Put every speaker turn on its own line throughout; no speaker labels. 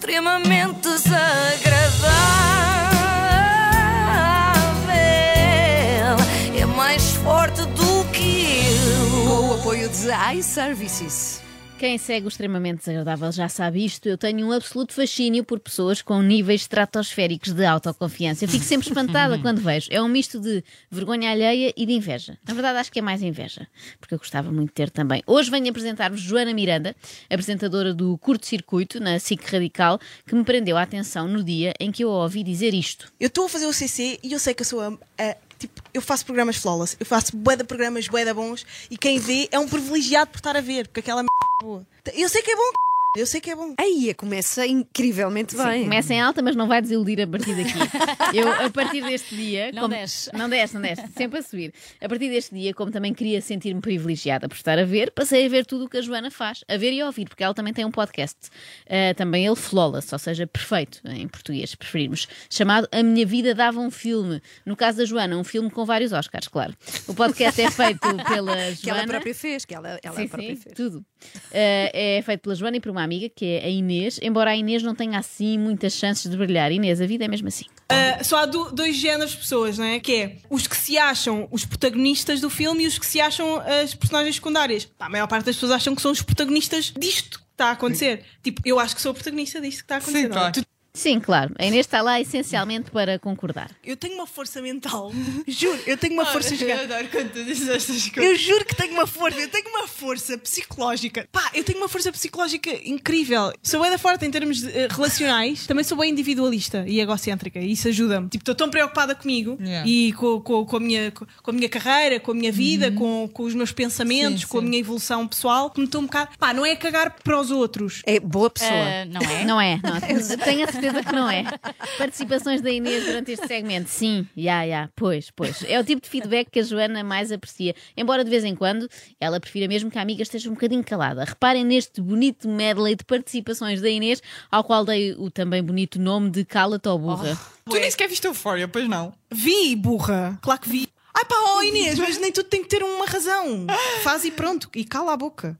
extremamente desagradável. É mais forte do que eu.
Com o apoio de iServices.
Quem segue o extremamente desagradável já sabe isto. Eu tenho um absoluto fascínio por pessoas com níveis estratosféricos de autoconfiança. Eu fico sempre espantada quando vejo. É um misto de vergonha alheia e de inveja. Na verdade, acho que é mais inveja, porque eu gostava muito de ter também. Hoje venho apresentar-vos Joana Miranda, apresentadora do Curto Circuito na SIC Radical, que me prendeu a atenção no dia em que eu a ouvi dizer isto.
Eu estou a fazer o CC e eu sei que eu sou a, a- tipo, eu faço programas flawless, eu faço bué de programas bué de bons e quem vê é um privilegiado por estar a ver, porque aquela m... é boa. Eu sei que é bom, eu sei que é bom.
Aí começa incrivelmente bem.
Começa em alta, mas não vai desiludir a partir daqui. Eu, a partir deste dia.
Não
como-
desce.
Não desce, não desce. Sempre a subir. A partir deste dia, como também queria sentir-me privilegiada por estar a ver, passei a ver tudo o que a Joana faz. A ver e a ouvir, porque ela também tem um podcast. Ah, também ele flawless, ou seja, perfeito, em português, se preferirmos. Chamado A Minha Vida Dava um Filme. No caso da Joana, um filme com vários Oscars, claro. O podcast é feito pela Joana.
Que ela própria fez, que ela, ela
Sim,
própria
sim,
fez.
tudo. Uh, é feito pela Joana e por uma amiga, que é a Inês, embora a Inês não tenha assim muitas chances de brilhar. Inês, a vida é mesmo assim.
Ah, só há do- dois géneros de pessoas, não é? Que é os que se acham os protagonistas do filme e os que se acham as personagens secundárias. Pá, a maior parte das pessoas acham que são os protagonistas disto que está a acontecer. Tipo, eu acho que sou o protagonista disto que está a acontecer.
Sim,
é?
claro.
Tu-
Sim, claro. A Inês está lá essencialmente para concordar.
Eu tenho uma força mental. Juro, eu tenho uma força
Eu
gigante.
adoro quando tu dizes estas coisas.
Eu juro que tenho uma força, eu tenho uma força psicológica. Pá, eu tenho uma força psicológica incrível. Sou bem da forte em termos de, eh, relacionais, também sou bem individualista e egocêntrica, e isso ajuda-me. Tipo, estou tão preocupada comigo
Yeah.
e com, com, com a minha, com a minha carreira, com a minha vida, com, com os meus pensamentos,
Sim,
com a
sim.
minha evolução pessoal, que me estou um bocado. Pá, não é cagar para os outros.
É boa pessoa.
Ah, não é?
Não é? Não, tenho a certeza que não é. Participações da Inês durante este segmento. Sim, já, já. Pois, pois. É o tipo de feedback que a Joana mais aprecia. Embora de vez em quando ela prefira mesmo que a amiga esteja um bocadinho calada. Reparem neste bonito medley de participações da Inês, ao qual dei o também bonito nome de Cala-te ou burra.
Tu nem sequer viste Euphoria, pois não?
Vi, burra. Claro que vi. Ai pá, oh Inês, mas nem tudo tem que ter uma razão. Faz e pronto, e cala a boca.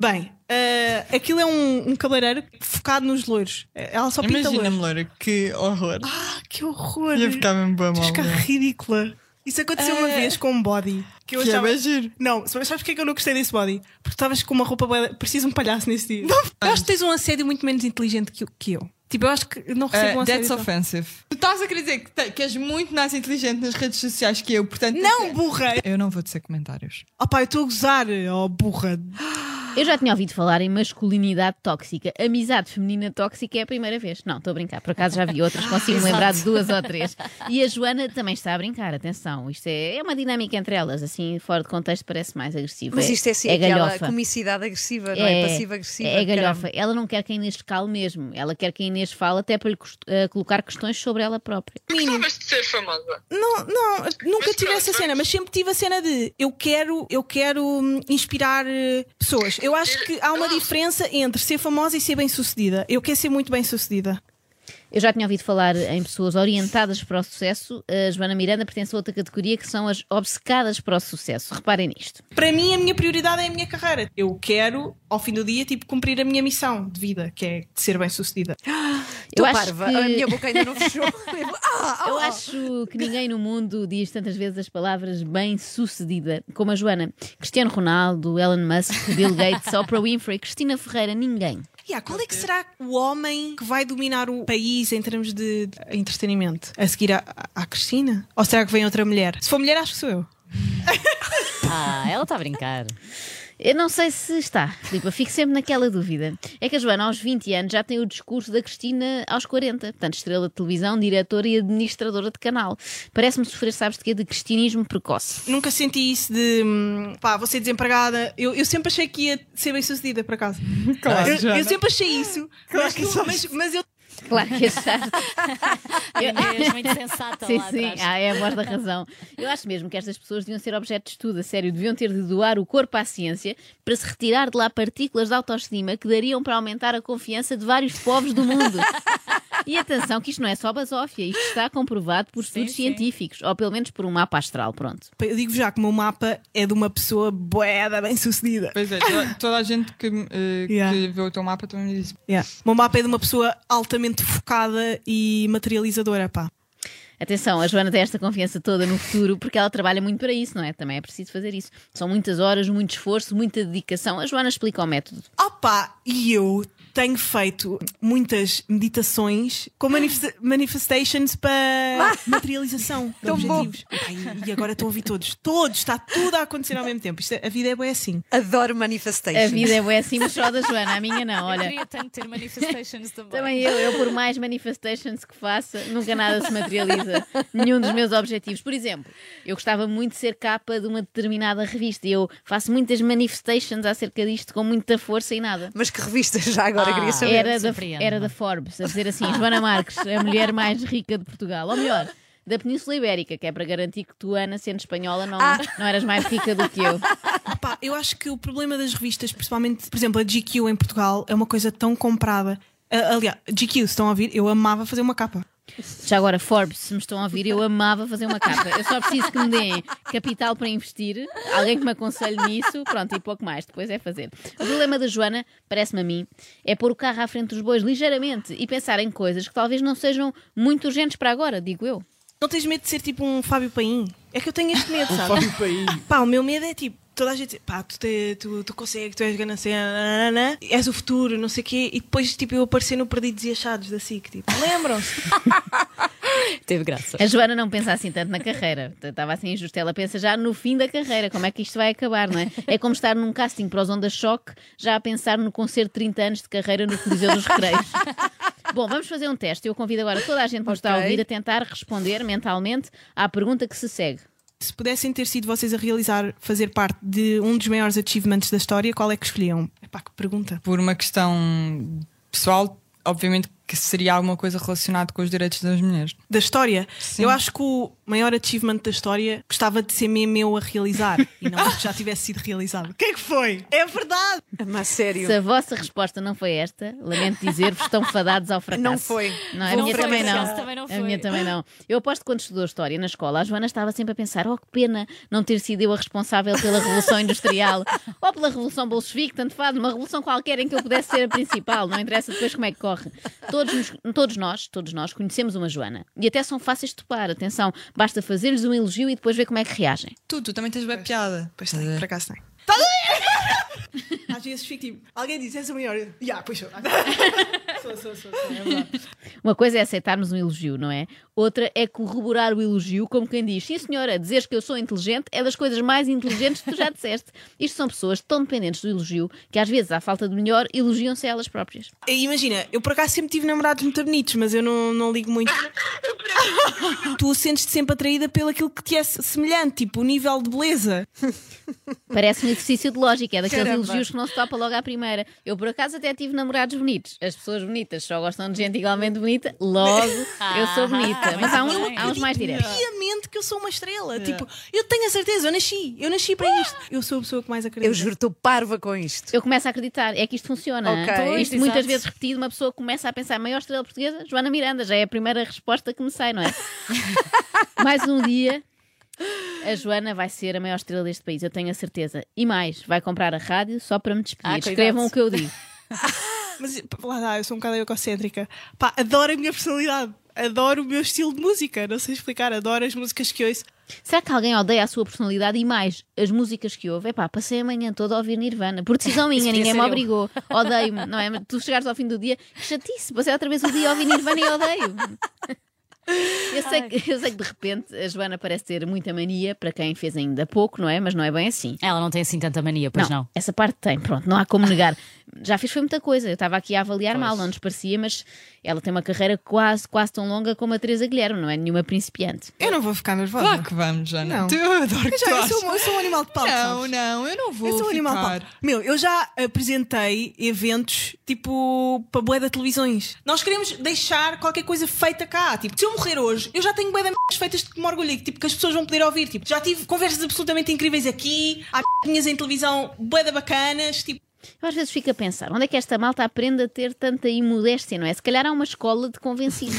Bem, eh, aquilo é um, um cabeleireiro focado nos loiros. Eh, Ela só pinta
Imagina-me,
loiros.
Loura, que horror.
Ah, que horror.
Ia ficar mesmo bem mal.
ficar ridícula. Isso aconteceu uma vez com um body. Que eu
Que é
achava...
bem giro.
Não, mas sabes porque é que eu não gostei desse body? Porque estavas com uma roupa bué- Parecia um palhaço nesse dia. Eu acho que tens um assédio muito menos inteligente que, eu- que eu. Tipo, eu acho que não recebo um
Uh,
assédio.
that's
tão-
offensive. Tu estás a querer dizer que, te- que és muito mais inteligente nas redes sociais que eu, portanto.
Não, burra!
Eu não vou dizer comentários.
Oh pá, eu estou a gozar, oh burra.
Eu já tinha ouvido falar em masculinidade tóxica. Amizade feminina tóxica é a primeira vez. Não, estou a brincar. Por acaso já vi outras, consigo me lembrar de duas ou três. E a Joana também está a brincar. Atenção, isto é, é uma dinâmica entre elas. Assim, fora de contexto, parece mais agressivo.
Mas isto é assim,
é
aquela
galhofa.
comicidade agressiva, não é? Passiva-agressiva.
É galhofa. Ela não quer que a Inês cale mesmo. Ela quer que a Inês fale até para lhe eh, colocar questões sobre ela própria.
Gostavas de ser famosa?
Não, não, nunca
Mas
tive
pronto,
essa cena, mas sempre tive a cena de eu quero, eu quero hum, inspirar eh, pessoas. Eu acho que há uma diferença entre ser famosa e ser bem sucedida. Eu quero ser muito bem sucedida.
Eu já tinha ouvido falar em pessoas orientadas para o sucesso. A Joana Miranda pertence a outra categoria que são as obcecadas para o sucesso. Reparem nisto.
Para mim, a minha prioridade é a minha carreira. Eu quero, ao fim do dia, tipo, cumprir a minha missão de vida, que é de ser bem sucedida.
Eu acho
parva,
que-
a minha boca ainda não fechou. Ah,
Eu
ah,
acho que ninguém no mundo diz tantas vezes as palavras bem-sucedida como a Joana. Cristiano Ronaldo, Elon Musk, Bill Gates, Oprah Winfrey, Cristina Ferreira, ninguém.
Yeah, qual é que será o homem que vai dominar o país em termos de de entretenimento? A seguir à, à Cristina? Ou será que vem outra mulher? Se for mulher, acho que sou eu.
Ah, ela está a brincar.
Eu não sei se está, Filipa, fico sempre naquela dúvida. É que a Joana, aos 20 anos, já tem o discurso da Cristina aos 40. Portanto, estrela de televisão, diretora e administradora de canal. Parece-me sofrer, sabes de quê? De cristianismo precoce.
Nunca senti isso de hum, pá, vou ser desempregada. Eu, eu sempre achei que ia ser bem sucedida, por acaso.
Claro,
eu, eu sempre achei isso.
Claro
mas,
que
tu- mas, mas eu
Claro que achaste.
Inês, muito sensata
Sim,
lá
sim,
atrás.
ah, é a voz da razão. Eu acho mesmo que estas pessoas deviam ser objeto de estudo, a sério, deviam ter de doar o corpo à ciência para se retirar de lá partículas de autoestima que dariam para aumentar a confiança de vários povos do mundo. E atenção que isto não é só basófia, isto está comprovado por estudos
sim.
científicos, ou pelo menos por um mapa astral, pronto.
Eu digo já que o meu mapa é de uma pessoa boeda bem sucedida.
Pois é, toda, toda a gente que, eh,
Yeah.
que vê o teu mapa também me diz.
Yeah. O meu mapa é de uma pessoa altamente focada e materializadora, pá.
Atenção, a Joana tem esta confiança toda no futuro porque ela trabalha muito para isso, não é? Também é preciso fazer isso. São muitas horas, muito esforço, muita dedicação. A Joana explica o método.
Opa, e eu tenho feito muitas meditações com manifesta- manifestations para materialização de objetivos. Ai, e agora estão a ouvir todos. Todos, está tudo a acontecer ao mesmo tempo. Isto é- a vida é bem assim.
Adoro manifestation.
A vida é boa assim, mas só da Joana, a minha não.
Eu
Olha,
queria tanto ter manifestations também.
também eu, eu por mais manifestations que faça, nunca nada se materializa. Nenhum dos meus objetivos. Por exemplo, eu gostava muito de ser capa de uma determinada revista e eu faço muitas manifestations acerca disto com muita força e nada.
Mas que revista já agora
Ah,
queria saber?
Era da, era da Forbes, a dizer assim: Joana Marques, a mulher mais rica de Portugal. Ou melhor, da Península Ibérica, que é para garantir que tu, Ana, sendo espanhola, não, não eras mais rica do que eu.
Pá, eu acho que o problema das revistas, principalmente, por exemplo, a GQ em Portugal, é uma coisa tão comprada. Ah, aliás, GQ, se estão a ouvir, eu amava fazer uma capa.
Já agora, Forbes, se me estão a ouvir, eu amava fazer uma capa. Eu só preciso que me deem capital para investir, alguém que me aconselhe nisso, pronto, e pouco mais. Depois é fazer. O problema da Joana, parece-me a mim, é pôr o carro à frente dos bois ligeiramente e pensar em coisas que talvez não sejam muito urgentes para agora, digo eu.
Não tens medo de ser tipo um Fábio Paim? É que eu tenho este medo, sabe?
Fábio Paim.
Pá, o meu medo é tipo, toda a gente diz, pá, tu, te, tu, tu consegues, tu és ganancena, nananana, és o futuro, não sei o quê, e depois tipo eu aparecer no Perdidos e Achados da SIC, tipo, lembram-se?
Teve graça.
A Joana não pensa assim tanto na carreira. Estava assim injusto. Ela pensa já no fim da carreira, como é que isto vai acabar, não é? É como estar num casting para os Onda Choque, já a pensar no concerto de 30 anos de carreira no Coliseu dos Recreios. Bom, vamos fazer um teste. Eu convido agora toda a gente que nos está a ouvir a tentar responder mentalmente à pergunta que se segue.
Se pudessem ter sido vocês a realizar, fazer parte de um dos maiores achievements da história, qual é que escolhiam? Epá, que pergunta.
Por uma questão pessoal, obviamente que seria alguma coisa relacionada com os direitos das mulheres.
Da história,
Sim.
eu acho que o maior achievement da história gostava de ser mesmo eu a realizar e não que já tivesse sido realizado. O que é que foi? É verdade!
Mas sério.
Se a vossa resposta não foi esta, lamento dizer-vos, estão fadados ao fracasso.
Não foi.
Não, a
Não
minha
foi,
também não.
também não
A
foi.
minha também não. Eu aposto que quando estudou História na escola, a Joana estava sempre a pensar: oh, que pena não ter sido eu a responsável pela Revolução Industrial ou pela Revolução Bolchevique, tanto faz, uma revolução qualquer em que eu pudesse ser a principal, não interessa depois como é que corre. Todos, todos nós, todos nós conhecemos uma Joana e até são fáceis de topar. Atenção, basta fazer-lhes um elogio e depois ver como é que reagem.
Tu, tu também tens bem piada.
Pois tem, por acaso tem. Ver? Às vezes fico tipo, alguém diz, és a maior. Já, yeah, pois sou. sou, sou, sou, sou, é.
Uma coisa é aceitarmos um elogio, não é? Outra é corroborar o elogio, como quem diz: sim, senhora, dizeres que eu sou inteligente é das coisas mais inteligentes que tu já disseste. Isto são pessoas tão dependentes do elogio que, às vezes, à falta de melhor, elogiam-se elas próprias.
E Imagina, eu por acaso sempre tive namorados muito bonitos, mas eu não, não ligo muito. tu sentes-te sempre atraída pelo aquilo que te é semelhante, tipo o nível de beleza.
Parece um exercício de lógica, é daqueles
Caramba.
elogios que não se topa logo à primeira. Eu, por acaso, até tive namorados bonitos. As pessoas bonitas só gostam de gente igualmente bonita, logo eu sou bonita. Mas há
bem.
há uns mais diretos.
Piamente que eu sou uma estrela. Tipo, eu tenho a certeza, eu nasci, eu nasci para isto. Eu sou a pessoa que mais acredita.
Eu juro, estou parva com isto.
Eu começo a acreditar, é que isto funciona.
Ok.
Pois, isto
Pois,
muitas
exato.
vezes repetido, uma pessoa começa a pensar, maior estrela portuguesa, Joana Miranda, já é a primeira resposta que me sai, não é? mais um dia, a Joana vai ser a maior estrela deste país, eu tenho a certeza. E mais, vai comprar a rádio só para me despedir.
Ah.
Escrevam o que eu digo.
Mas lá dá, eu sou um bocado egocêntrica. Pá, adoro a minha personalidade. Adoro o meu estilo de música. Não sei explicar, adoro as músicas que ouço.
Será que alguém odeia a sua personalidade e mais as músicas que ouve? É pá, passei a manhã toda a ouvir Nirvana, por decisão minha, ninguém me
eu.
obrigou. Odeio-me, não é? Mas Tu chegares ao fim do dia, chatice, passei outra vez o dia a ouvir Nirvana e odeio. Eu sei, que, eu sei que de repente a Joana parece ter muita mania para quem fez ainda pouco, não é? Mas não é bem assim.
Ela não tem assim tanta mania, pois não.
Essa parte tem, pronto, não há como negar. Já fiz foi muita coisa. Eu estava aqui a avaliar mal, não nos parecia, mas ela tem uma carreira quase, quase tão longa como a Teresa Guilherme, não é nenhuma principiante.
Eu não vou ficar nervosa.
Claro que vamos, Jana.
Não.
Tu, eu adoro que
já-
tu
eu sou, eu sou um animal de palco.
Não,
sabes?
não, eu não vou
Eu sou um animal de palco. Meu, eu já apresentei eventos tipo para bué de televisões. Nós queremos deixar qualquer coisa feita cá. Tipo, se eu morrer hoje, eu já tenho bué feitas de que me orgulhei. Tipo, que as pessoas vão poder ouvir. Tipo, já tive conversas absolutamente incríveis aqui. Há minhas em televisão bué bacanas. Tipo,
Eu às vezes fico a pensar, onde é que esta malta aprende a ter tanta imodéstia, não é? Se calhar há uma escola de convencidos.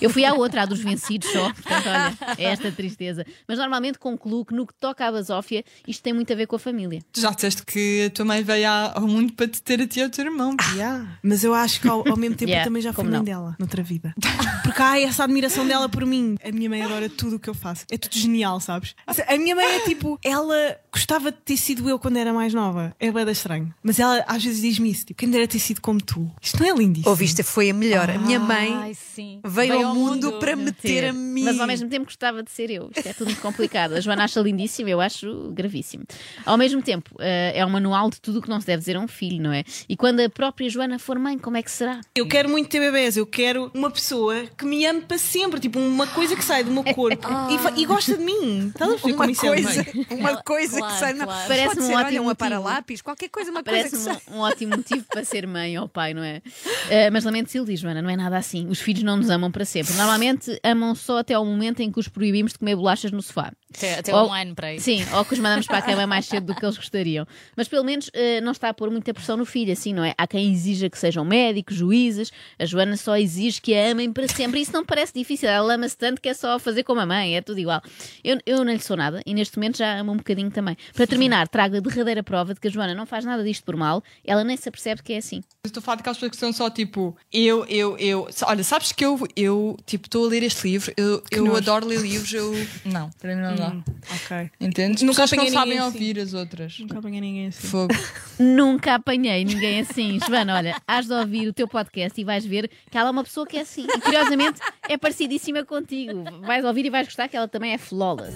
Eu fui à outra, a dos vencidos só, portanto, olha, é esta tristeza. Mas normalmente concluo que no que toca à basófia, isto tem muito a ver com a família.
Tu já disseste que a tua mãe veio à- ao mundo para te ter a ti e ao teu irmão.
Yeah. Mas eu acho que ao, ao mesmo tempo
Yeah,
eu também já fui mãe
não?
dela, noutra vida. Porque há essa admiração dela por mim. A minha mãe adora tudo o que eu faço. É tudo genial, sabes? A minha mãe é tipo, ela gostava de ter sido eu quando era mais nova. É bem estranho. Mas ela às vezes diz-me isso: tipo, quem dera ter sido como tu. Isto não é lindíssimo.
Ouviste, foi a melhor. A minha mãe
sim.
veio, ao mundo, para me ter a mim.
Mas ao mesmo tempo gostava de ser eu. Isto é tudo muito complicado. A Joana acha lindíssimo, eu acho gravíssimo. Ao mesmo tempo, eh, é um manual de tudo o que não se deve dizer a um filho, não é? E quando a própria Joana for mãe, como é que será?
Eu quero muito ter bebés, eu quero uma pessoa que me ame para sempre, tipo uma coisa que sai do meu corpo e, e gosta de mim. Estás a perceber
uma
é
coisa,
bem?
uma coisa
Claro,
que sai na...
claro.
Parece-me
Pode
um
ser, olha,
ótimo
um
motivo.
aparalápis, qualquer coisa, uma coisa
Parece-me um, ótimo motivo para ser mãe ou pai, não é? Eh, mas lamento Silvia, Joana, não é nada assim. Os filhos não nos amam para sempre. Normalmente amam só até ao momento em que os proibimos de comer bolachas no sofá.
Até, até
Ou-
online para isso.
Sim, ou que os mandamos para a cama mais cedo do que eles gostariam. Mas pelo menos eh, não está a pôr muita pressão no filho, assim, não é? Há quem exija que sejam médicos, juízes. A Joana só exige que a amem para sempre. Isso não parece difícil. Ela ama-se tanto que é só fazer como a mãe, é tudo igual. Eu, eu não lhe sou nada e neste momento já amo um bocadinho também. Para terminar, trago a derradeira prova de que a Joana não faz nada disto por mal. Ela nem se apercebe que é assim.
Eu Estou a falar daquelas pessoas que são só tipo, eu, eu, eu. Olha, sabes que eu, eu tipo, estou a ler este livro, eu, eu
nojo.
adoro ler livros, eu. Não, para mim não dá.
Ok.
Entendes?
Nunca
Pessoas que não sabem
assim.
ouvir as outras.
Nunca apanhei ninguém assim.
Fogo.
Nunca apanhei ninguém assim. Joana, olha, has de ouvir o teu podcast e vais ver que ela é uma pessoa que é assim. E curiosamente é parecidíssima contigo. Vais ouvir e vais gostar que ela também é flawless.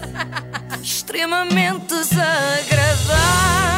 extremamente desagradável.